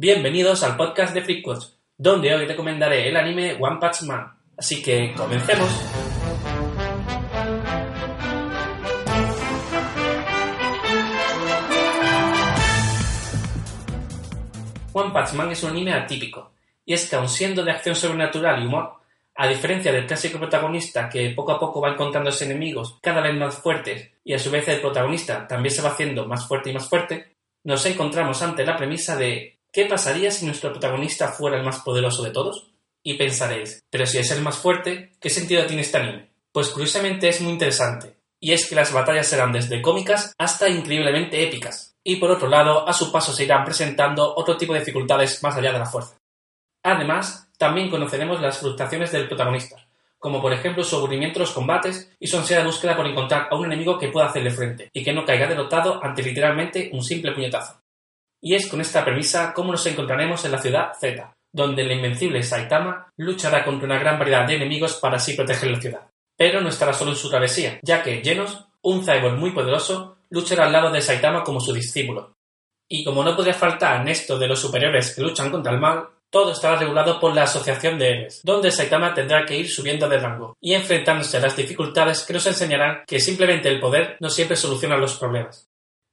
Bienvenidos al podcast de Freakquotes, donde hoy recomendaré el anime One Punch Man. Así que comencemos. One Punch Man es un anime atípico, y es que aun siendo de acción sobrenatural y humor, a diferencia del clásico protagonista que poco a poco va encontrándose enemigos cada vez más fuertes y a su vez el protagonista también se va haciendo más fuerte y más fuerte, nos encontramos ante la premisa de ¿qué pasaría si nuestro protagonista fuera el más poderoso de todos? Y pensaréis, pero si es el más fuerte, ¿qué sentido tiene este anime? Pues curiosamente es muy interesante, y es que las batallas serán desde cómicas hasta increíblemente épicas, y por otro lado, a su paso se irán presentando otro tipo de dificultades más allá de la fuerza. Además, también conoceremos las frustraciones del protagonista, como por ejemplo su aburrimiento en los combates y su ansiedad búsqueda por encontrar a un enemigo que pueda hacerle frente y que no caiga derrotado ante literalmente un simple puñetazo. Y es con esta premisa como nos encontraremos en la ciudad Z, donde el invencible Saitama luchará contra una gran variedad de enemigos para así proteger la ciudad. Pero no estará solo en su travesía, ya que Genos, un cyborg muy poderoso, luchará al lado de Saitama como su discípulo. Y como no podría faltar en esto de los superiores que luchan contra el mal, todo estará regulado por la Asociación de Héroes, donde Saitama tendrá que ir subiendo de rango y enfrentándose a las dificultades que nos enseñarán que simplemente el poder no siempre soluciona los problemas.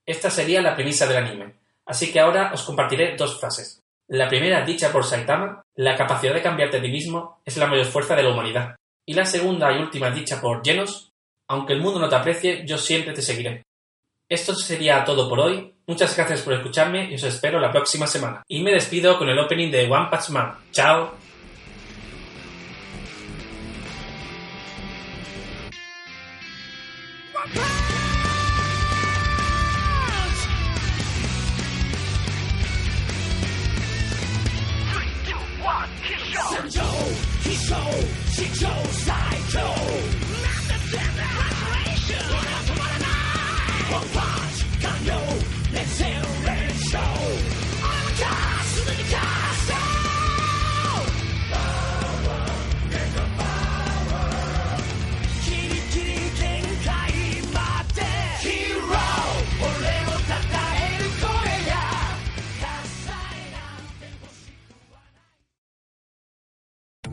Esta sería la premisa del anime, así que ahora os compartiré dos frases. La primera, dicha por Saitama, la capacidad de cambiarte a ti mismo es la mayor fuerza de la humanidad. Y la segunda y última, dicha por Genos, aunque el mundo no te aprecie, yo siempre te seguiré. Esto sería todo por hoy. Muchas gracias por escucharme y os espero la próxima semana. Y me despido con el opening de One Punch Man. ¡Chao! 星球赛中